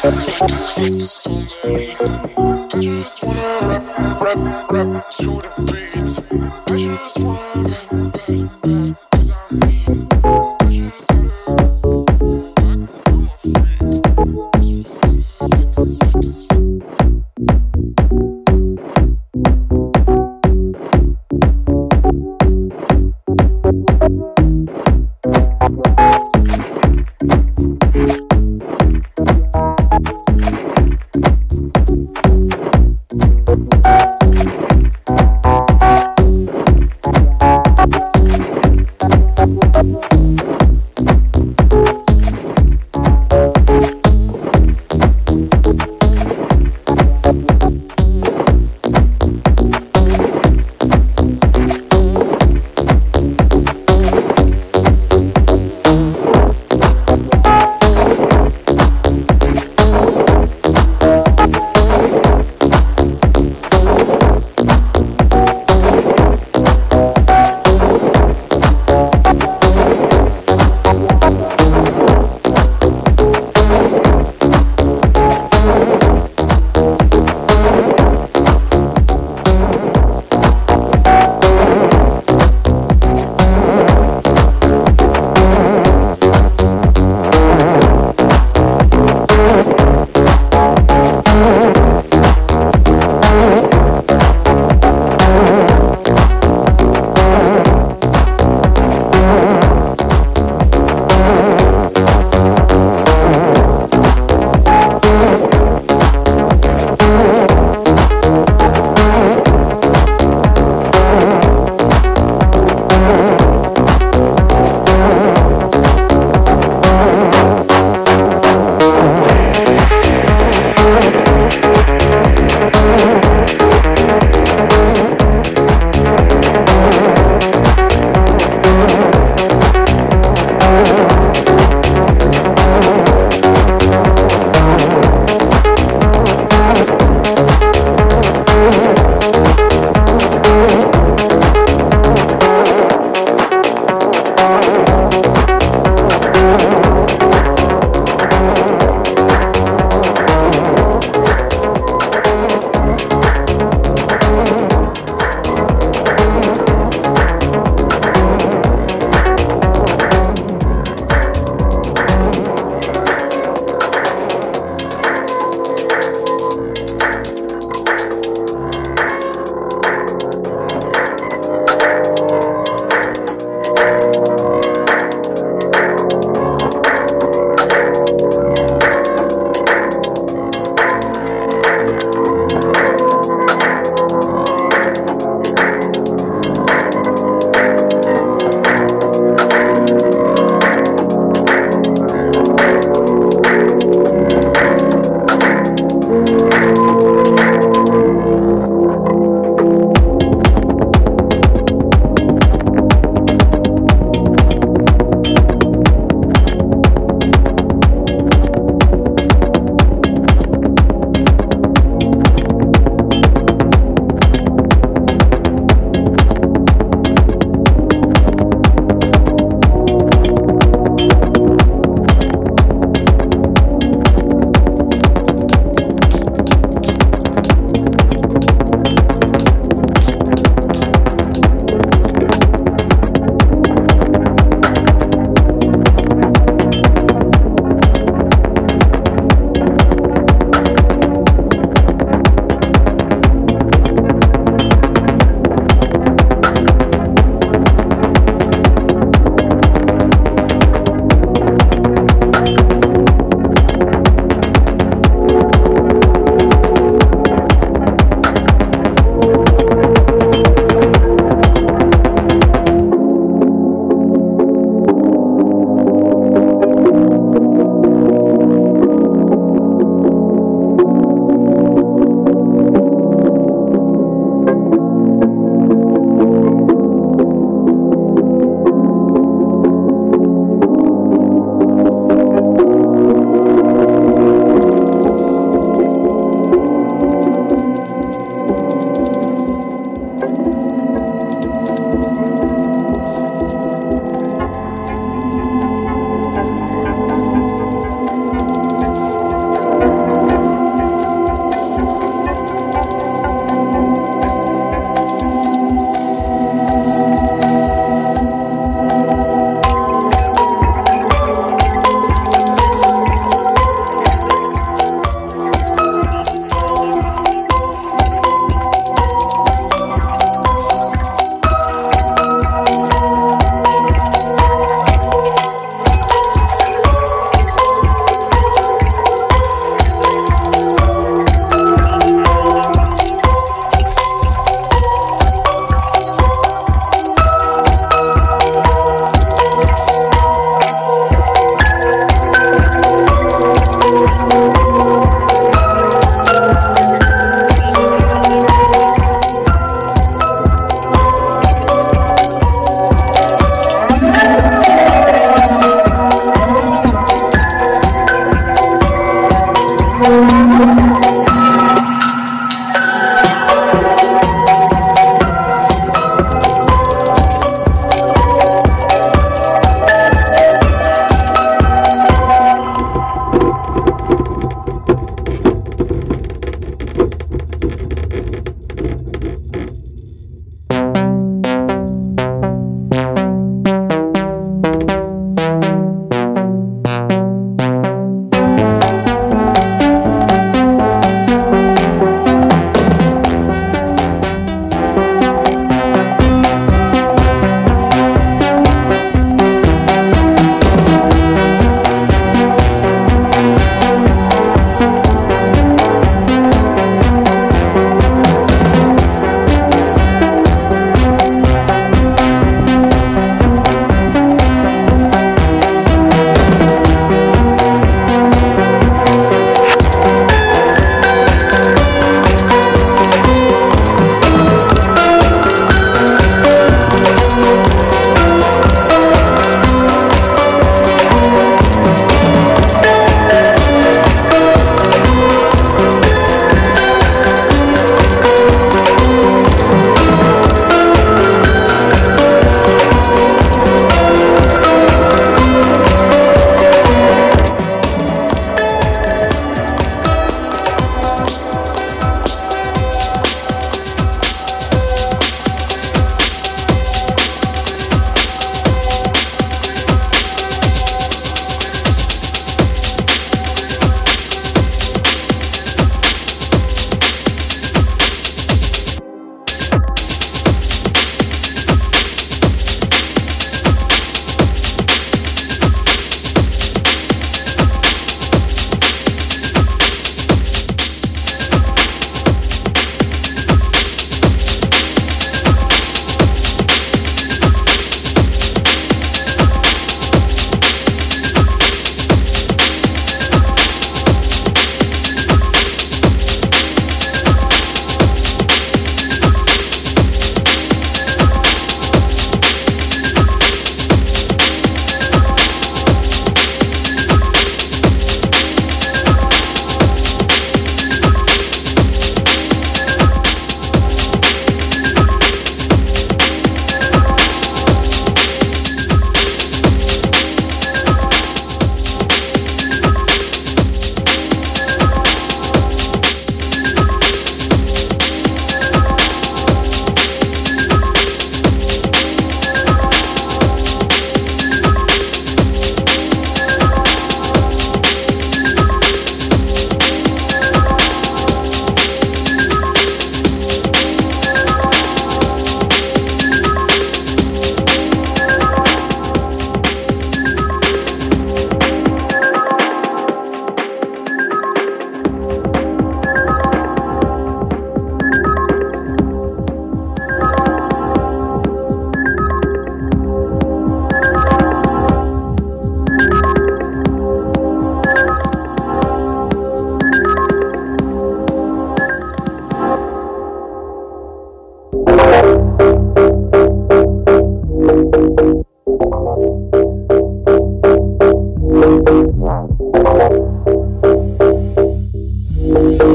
I just wanna rap, rap, rap to the beat. I just wanna.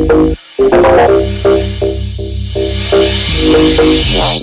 Thank you.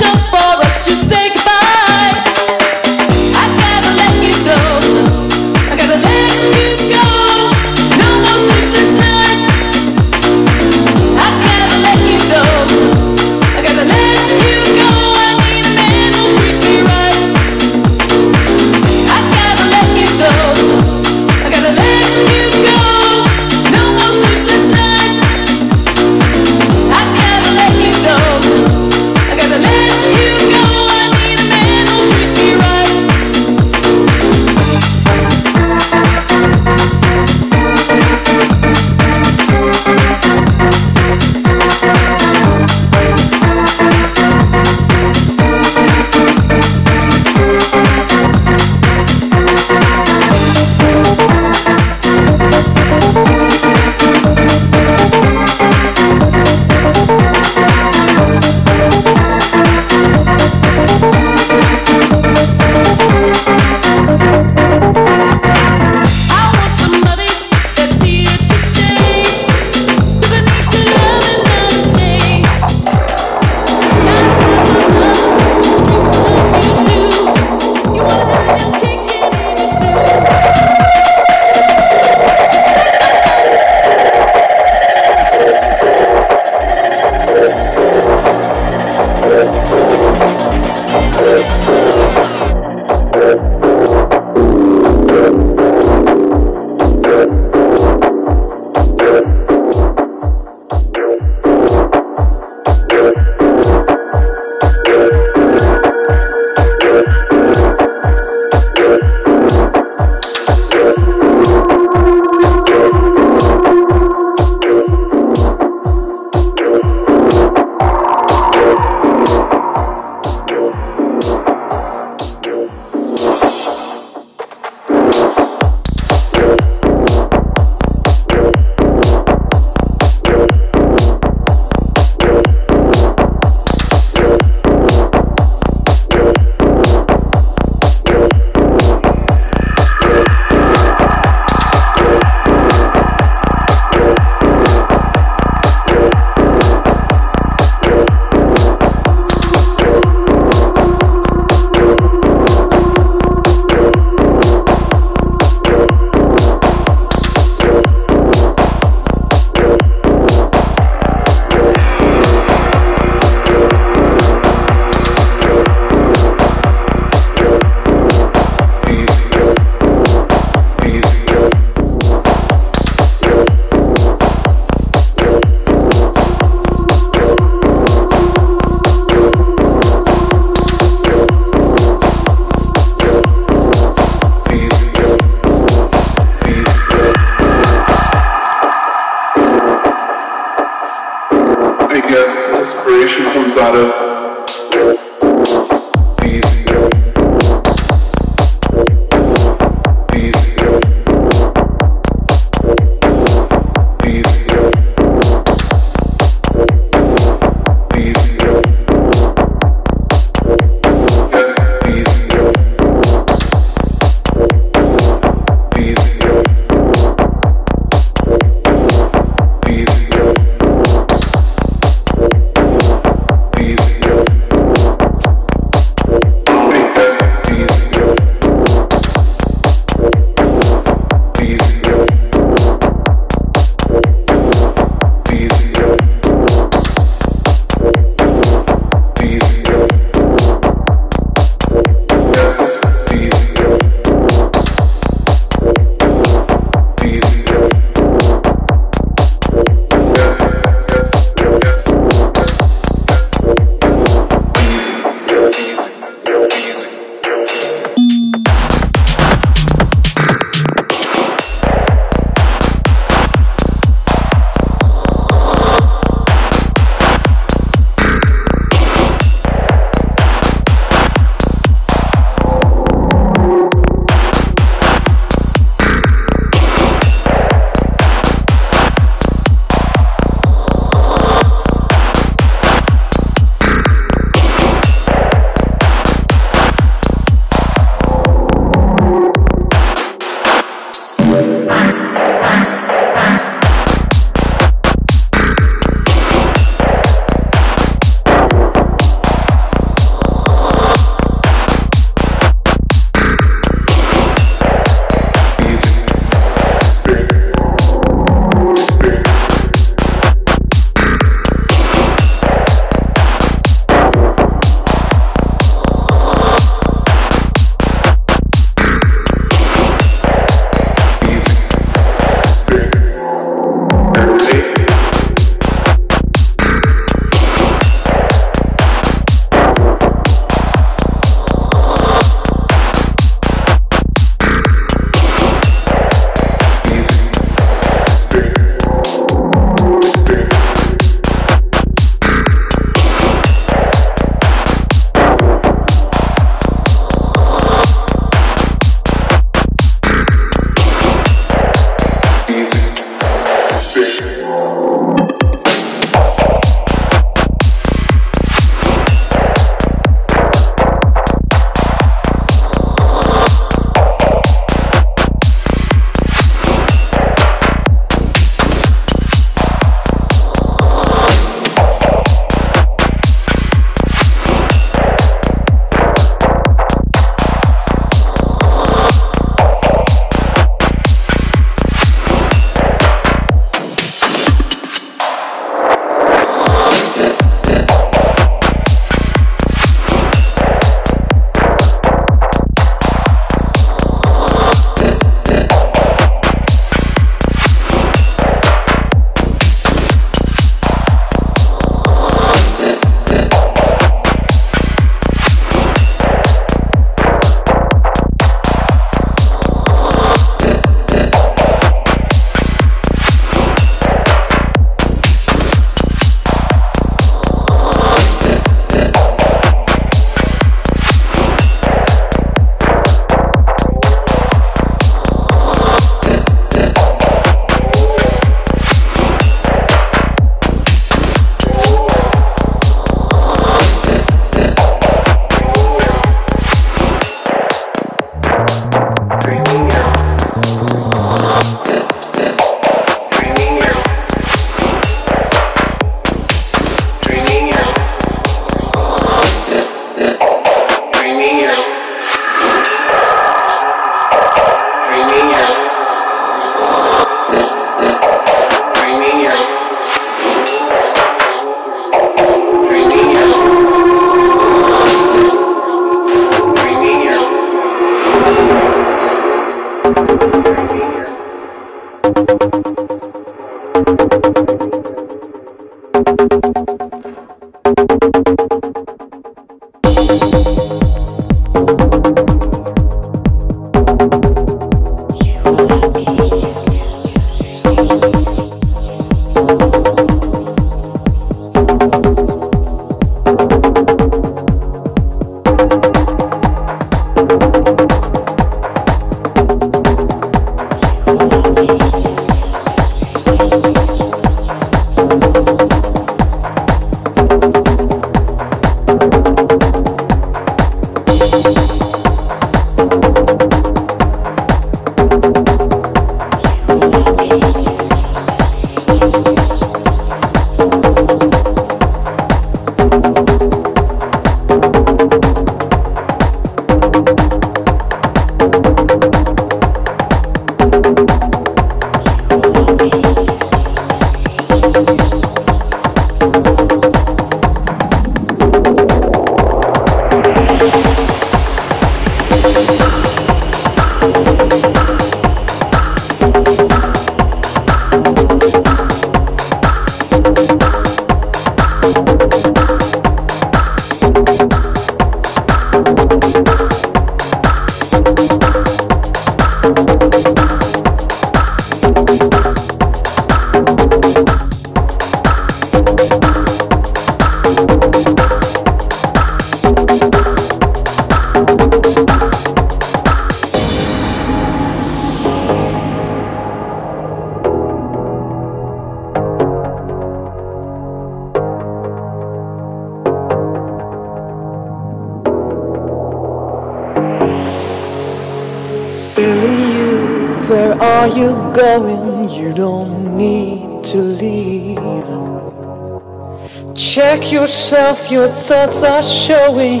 Your thoughts are showing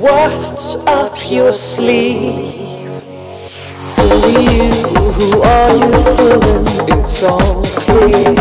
what's up your sleeve. Silly you, who are you fooling? It's all clear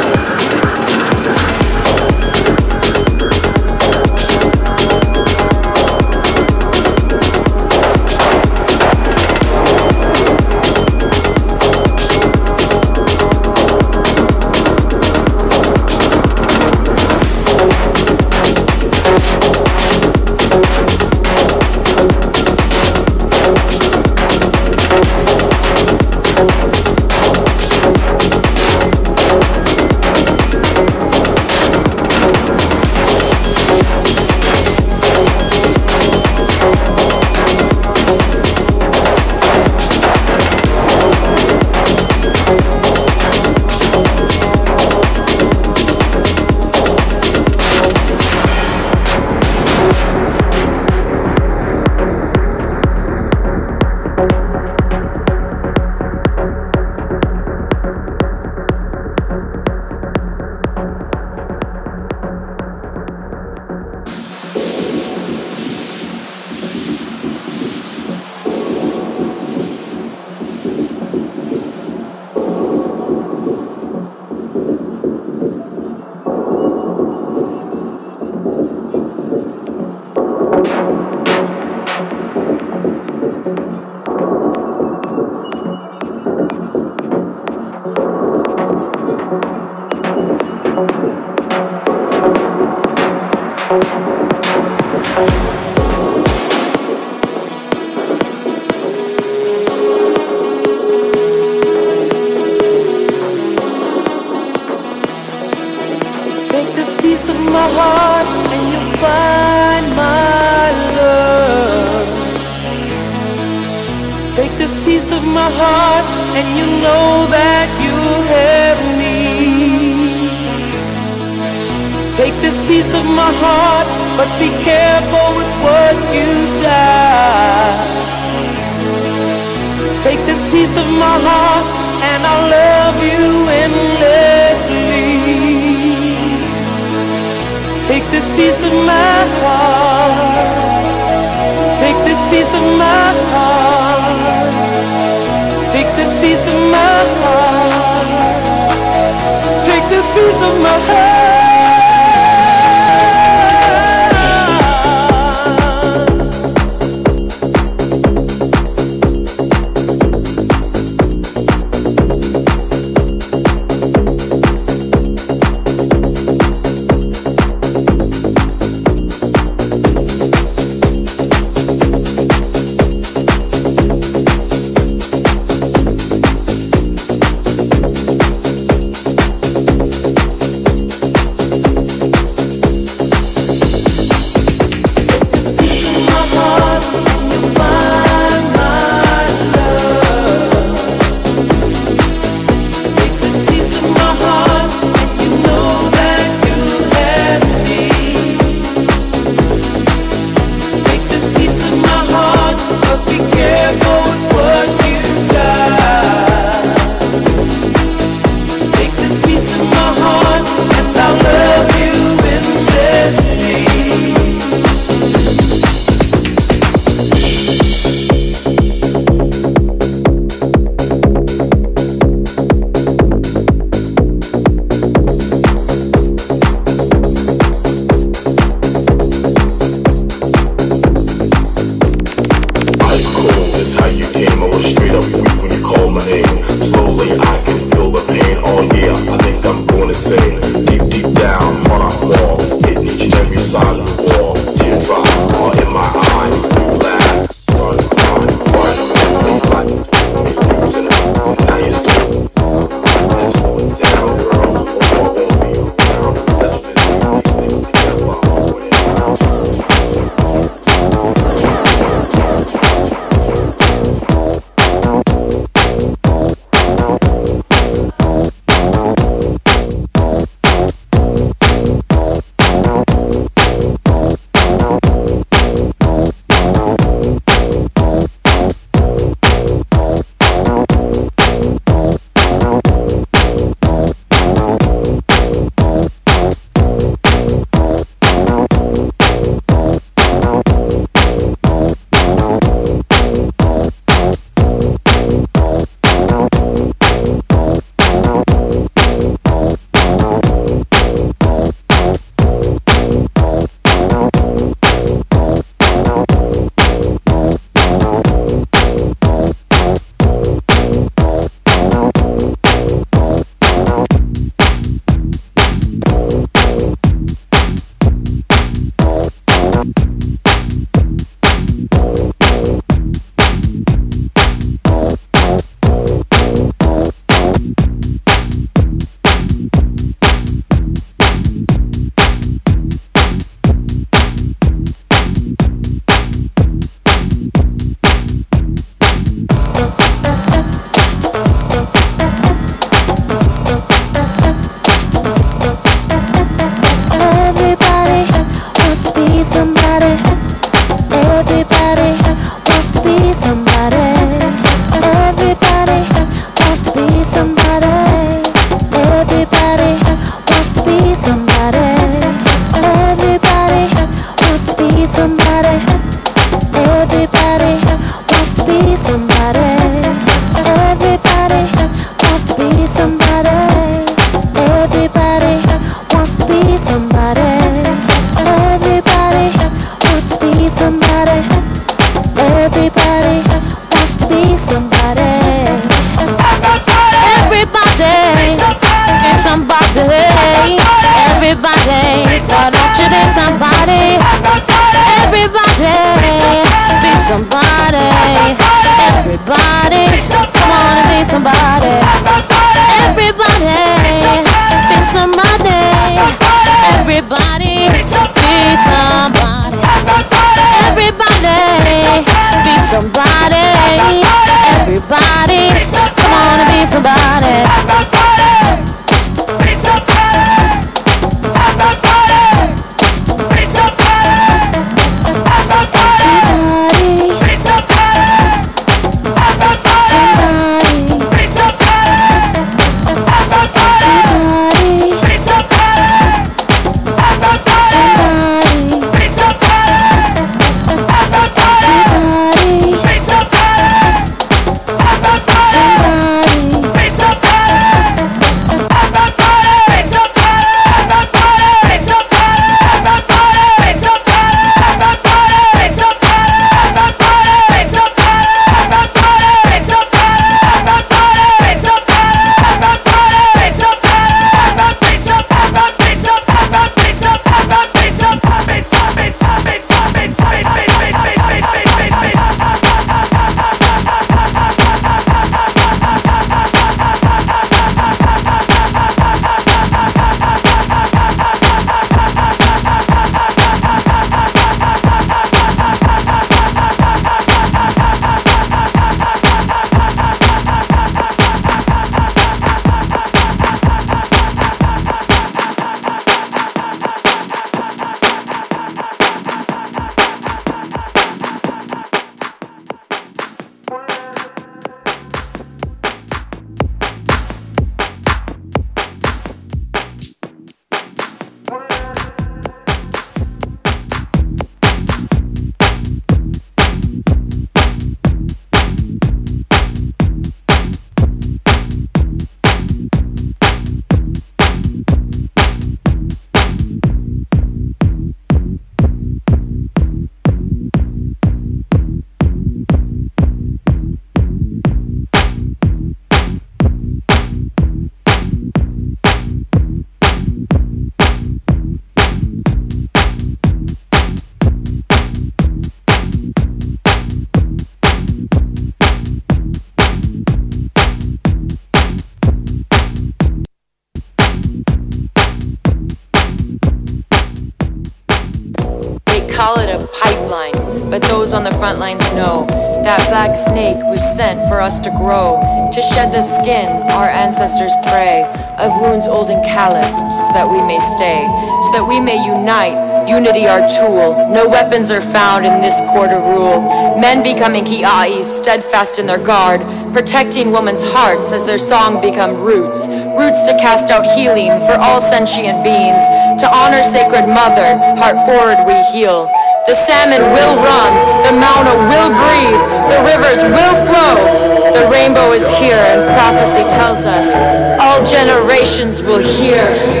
ancestors pray of wounds old and calloused, so that we may stay, so that we may unite. Unity our tool. No weapons are found in this court of rule. Men becoming ki'ais, steadfast in their guard, protecting women's hearts as their song become roots. Roots to cast out healing for all sentient beings. To honor sacred mother, heart forward we heal. The salmon will run, the mauna will breathe, the rivers will flow. The rainbow is here, and prophecy tells us all generations will hear.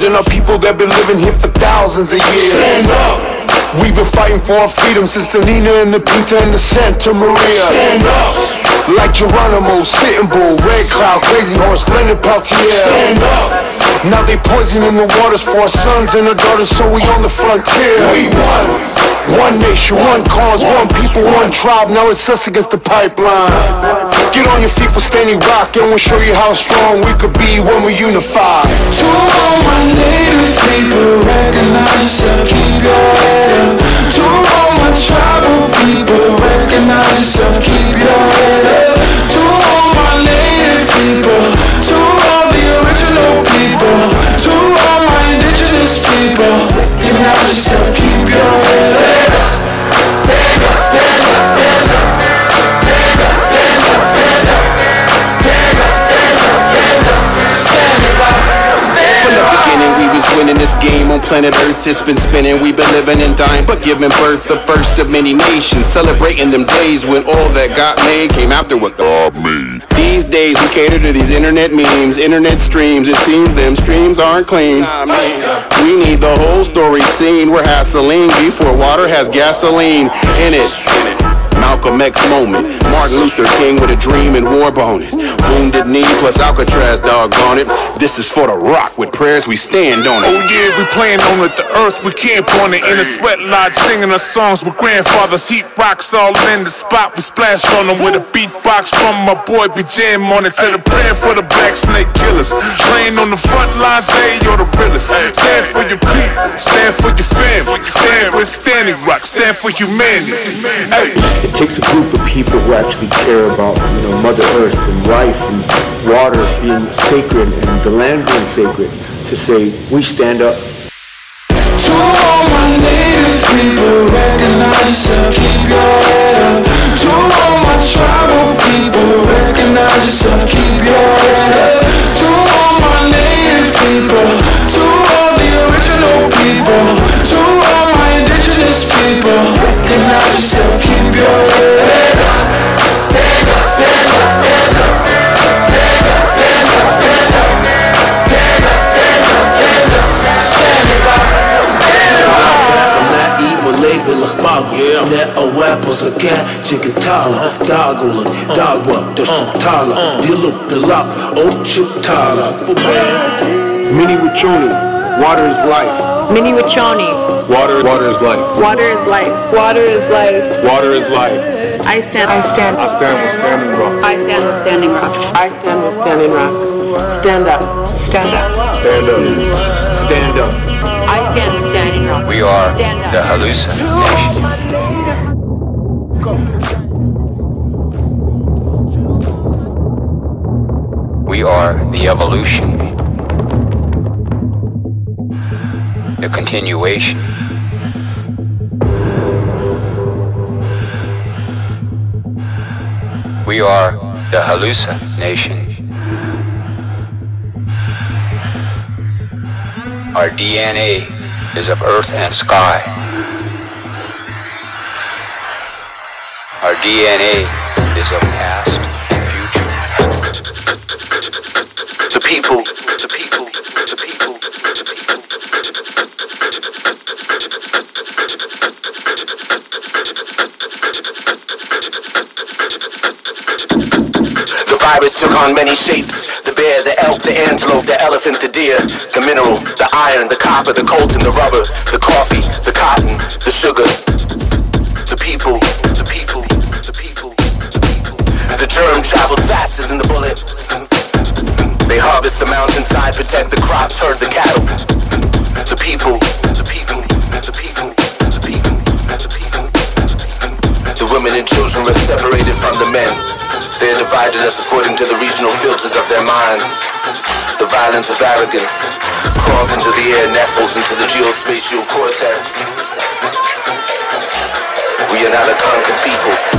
And our people that've been living here for thousands of years. Stand up. We've been fighting for our freedom since the Nina and the Pinta and the Santa Maria. Stand up. Like Geronimo, Sitting Bull, Red Cloud, Crazy Horse, Leonard Peltier. Stand up. Now they poisoning the waters for our sons and our daughters, so we on the frontier. We won. One nation, one cause, one people, one tribe. Now it's us against the pipeline. Get on your feet for standing rock, and we'll show you how strong we could be when we unify. To all my native people, recognize yourself, keep your head up. To all tribal people, recognize yourself, keep your head up. To all my native people, to all the original people, to all my indigenous people, recognize yourself, winning this game on planet Earth, it's been spinning. We've been living and dying, but giving birth, the first of many nations. Celebrating them days when all that got made came after what God made. These days, we cater to these internet memes, internet streams. It seems them streams aren't clean. Uh, we need the whole story seen where gasoline before water has gasoline in it. Malcolm X moment. Martin Luther King with a dream and war bone it. Wounded knee plus Alcatraz dog doggone it. This is for the rock with prayers we stand on it. Oh yeah, we playing on it. The earth we camp on it. In a sweat lodge singing our songs with grandfathers. Heat rocks all in the spot. We splash on them with a beatbox from my boy. We jam on it. Said a prayer for the black snake killers. Playing on the front lines, they you're the realest. Stand for your people. Stand for your family. Stand with Standing Rock. Stand for humanity. Hey. Takes a group of people who actually care about, you know, Mother Earth and life and water being sacred and the land being sacred to say we stand up. To all my native people, recognize yourself, keep your head up. To all my tribal people, recognize yourself, keep your head up. sparkle. Let a weapons a cat, chicken tala, doggle, dog uh. uh. up, the shutala. Mni Wiconi, water is life. Mni Wiconi. Water, water is life. Water is life. Water is life. Water is life. I stand. I stand. I stand with standing rock. I stand with standing rock. I stand with standing rock. Stand up. Stand up. Stand up. Stand up. I stand. We are the hallucination. We are the evolution, the continuation. We are the hallucination. Our DNA is of earth and sky. Our DNA is of past and future. The people, the people, the people. The on many shapes. The bear, the elk, the antelope, the elephant, the deer, the mineral, the iron, the copper, the coltan, the rubber, the coffee, the cotton, the sugar. The people, the people, the people, the people. The germ traveled faster than the bullet. They harvest the mountainside, protect the crops, herd the cattle. The people, the people, the people, the people, the people. The women and children were separated from the men. They are divided us according to the regional filters of their minds. The violence of arrogance crawls into the air, nestles into the geospatial cortex. We are not a conquered people.